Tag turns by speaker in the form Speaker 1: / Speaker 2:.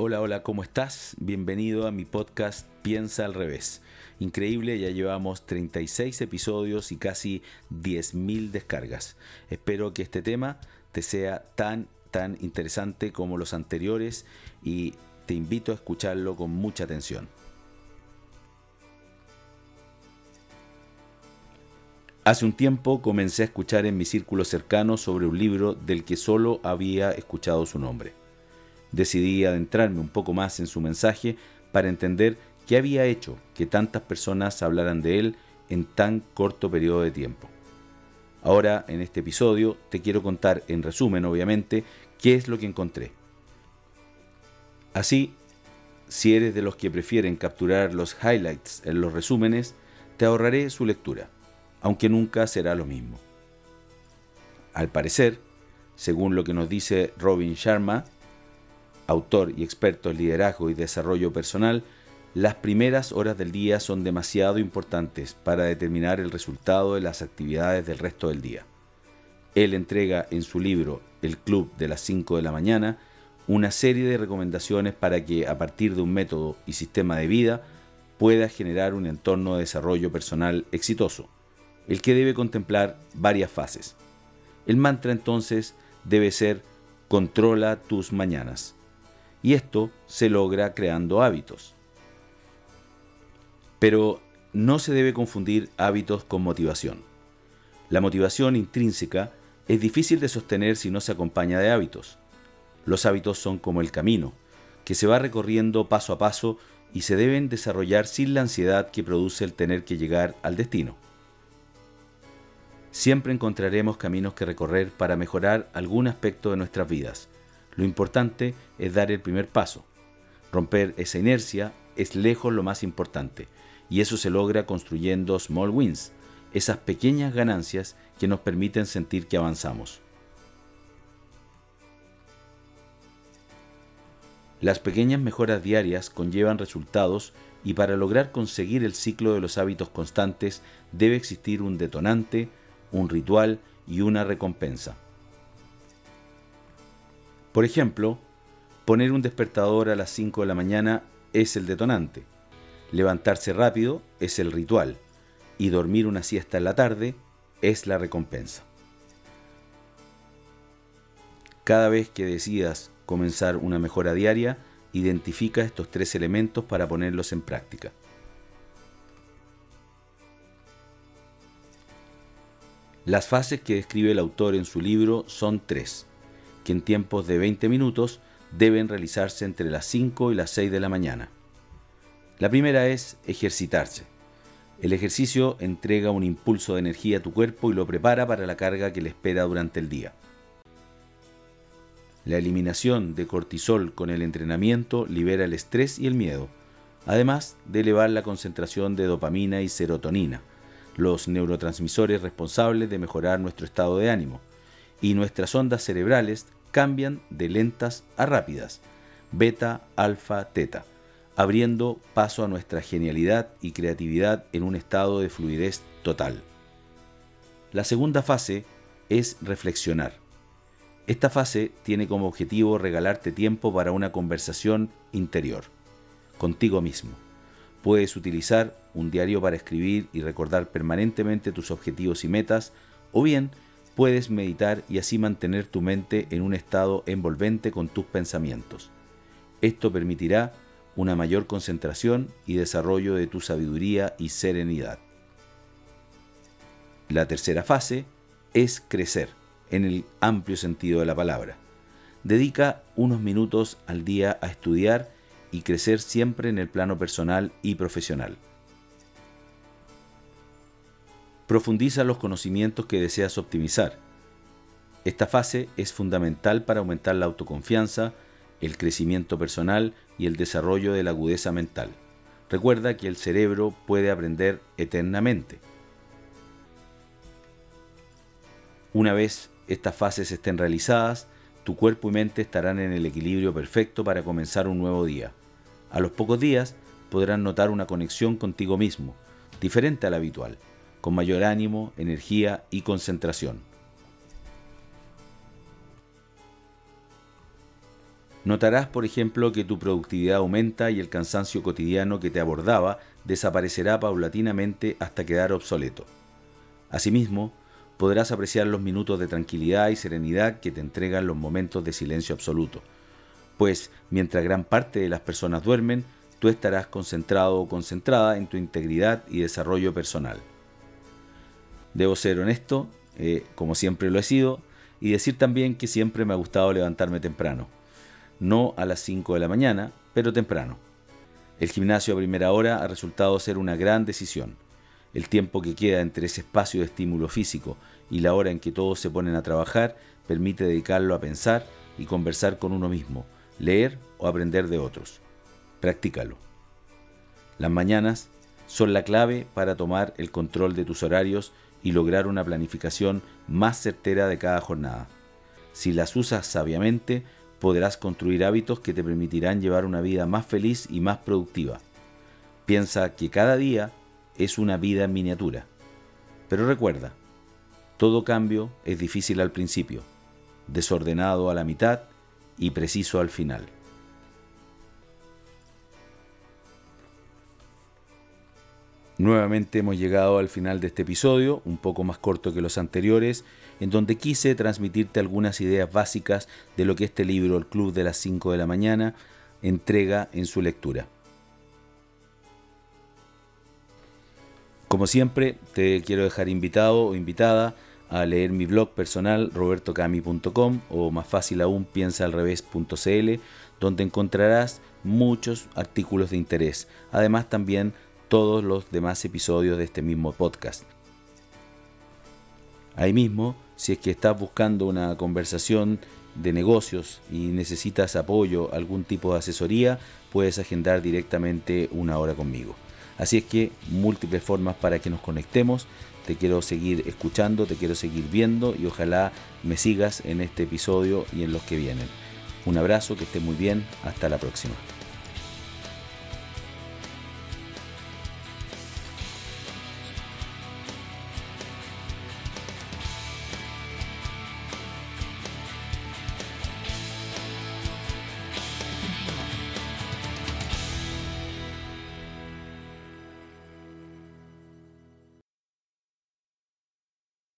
Speaker 1: Hola, hola, ¿cómo estás? Bienvenido a mi podcast Piensa al revés. Increíble, ya llevamos 36 episodios y casi 10.000 descargas. Espero que este tema te sea tan, tan interesante como los anteriores y te invito a escucharlo con mucha atención. Hace un tiempo comencé a escuchar en mi círculo cercano sobre un libro del que solo había escuchado su nombre. Decidí adentrarme un poco más en su mensaje para entender qué había hecho que tantas personas hablaran de él en tan corto periodo de tiempo. Ahora, en este episodio, te quiero contar, en resumen obviamente, qué es lo que encontré. Así, si eres de los que prefieren capturar los highlights en los resúmenes, te ahorraré su lectura aunque nunca será lo mismo. Al parecer, según lo que nos dice Robin Sharma, autor y experto en liderazgo y desarrollo personal, las primeras horas del día son demasiado importantes para determinar el resultado de las actividades del resto del día. Él entrega en su libro El Club de las 5 de la mañana una serie de recomendaciones para que a partir de un método y sistema de vida pueda generar un entorno de desarrollo personal exitoso el que debe contemplar varias fases. El mantra entonces debe ser controla tus mañanas. Y esto se logra creando hábitos. Pero no se debe confundir hábitos con motivación. La motivación intrínseca es difícil de sostener si no se acompaña de hábitos. Los hábitos son como el camino, que se va recorriendo paso a paso y se deben desarrollar sin la ansiedad que produce el tener que llegar al destino. Siempre encontraremos caminos que recorrer para mejorar algún aspecto de nuestras vidas. Lo importante es dar el primer paso. Romper esa inercia es lejos lo más importante, y eso se logra construyendo small wins, esas pequeñas ganancias que nos permiten sentir que avanzamos. Las pequeñas mejoras diarias conllevan resultados y para lograr conseguir el ciclo de los hábitos constantes debe existir un detonante, un ritual y una recompensa. Por ejemplo, poner un despertador a las 5 de la mañana es el detonante, levantarse rápido es el ritual y dormir una siesta en la tarde es la recompensa. Cada vez que decidas comenzar una mejora diaria, identifica estos tres elementos para ponerlos en práctica. Las fases que describe el autor en su libro son tres, que en tiempos de 20 minutos deben realizarse entre las 5 y las 6 de la mañana. La primera es ejercitarse. El ejercicio entrega un impulso de energía a tu cuerpo y lo prepara para la carga que le espera durante el día. La eliminación de cortisol con el entrenamiento libera el estrés y el miedo, además de elevar la concentración de dopamina y serotonina, los neurotransmisores responsables de mejorar nuestro estado de ánimo, y nuestras ondas cerebrales cambian de lentas a rápidas, beta, alfa, teta, abriendo paso a nuestra genialidad y creatividad en un estado de fluidez total. La segunda fase es reflexionar. Esta fase tiene como objetivo regalarte tiempo para una conversación interior, contigo mismo Puedes utilizar un diario para escribir y recordar permanentemente tus objetivos y metas, o bien puedes meditar y así mantener tu mente en un estado envolvente con tus pensamientos. Esto permitirá una mayor concentración y desarrollo de tu sabiduría y serenidad. La tercera fase es crecer, en el amplio sentido de la palabra. Dedica unos minutos al día a estudiar y crecer siempre en el plano personal y profesional. Profundiza los conocimientos que deseas optimizar. Esta fase es fundamental para aumentar la autoconfianza, el crecimiento personal y el desarrollo de la agudeza mental. Recuerda que el cerebro puede aprender eternamente. Una vez estas fases estén realizadas, tu cuerpo y mente estarán en el equilibrio perfecto para comenzar un nuevo día. A los pocos días podrán notar una conexión contigo mismo, diferente a la habitual, con mayor ánimo, energía y concentración. Notarás, por ejemplo, que tu productividad aumenta y el cansancio cotidiano que te abordaba desaparecerá paulatinamente hasta quedar obsoleto. Asimismo, podrás apreciar los minutos de tranquilidad y serenidad que te entregan los momentos de silencio absoluto, pues mientras gran parte de las personas duermen, tú estarás concentrado o concentrada en tu integridad y desarrollo personal. Debo ser honesto, eh, como siempre lo he sido, y decir también que siempre me ha gustado levantarme temprano. No a las 5 de la mañana, pero temprano. El gimnasio a primera hora ha resultado ser una gran decisión. El tiempo que queda entre ese espacio de estímulo físico y la hora en que todos se ponen a trabajar permite dedicarlo a pensar y conversar con uno mismo, leer o aprender de otros. Practícalo. Las mañanas son la clave para tomar el control de tus horarios y lograr una planificación más certera de cada jornada. Si las usas sabiamente, podrás construir hábitos que te permitirán llevar una vida más feliz y más productiva. Piensa que cada día es una vida en miniatura. Pero recuerda, todo cambio es difícil al principio, desordenado a la mitad y preciso al final. Nuevamente hemos llegado al final de este episodio, un poco más corto que los anteriores, en donde quise transmitirte algunas ideas básicas de lo que este libro, El Club de las 5 de la mañana, entrega en su lectura. Como siempre, te quiero dejar invitado o invitada a leer mi blog personal robertocami.com o más fácil aún piensaalrevés.cl donde encontrarás muchos artículos de interés. Además también todos los demás episodios de este mismo podcast. Ahí mismo, si es que estás buscando una conversación de negocios y necesitas apoyo, algún tipo de asesoría, puedes agendar directamente una hora conmigo. Así es que múltiples formas para que nos conectemos. Te quiero seguir escuchando, te quiero seguir viendo y ojalá me sigas en este episodio y en los que vienen. Un abrazo, que esté muy bien, hasta la próxima.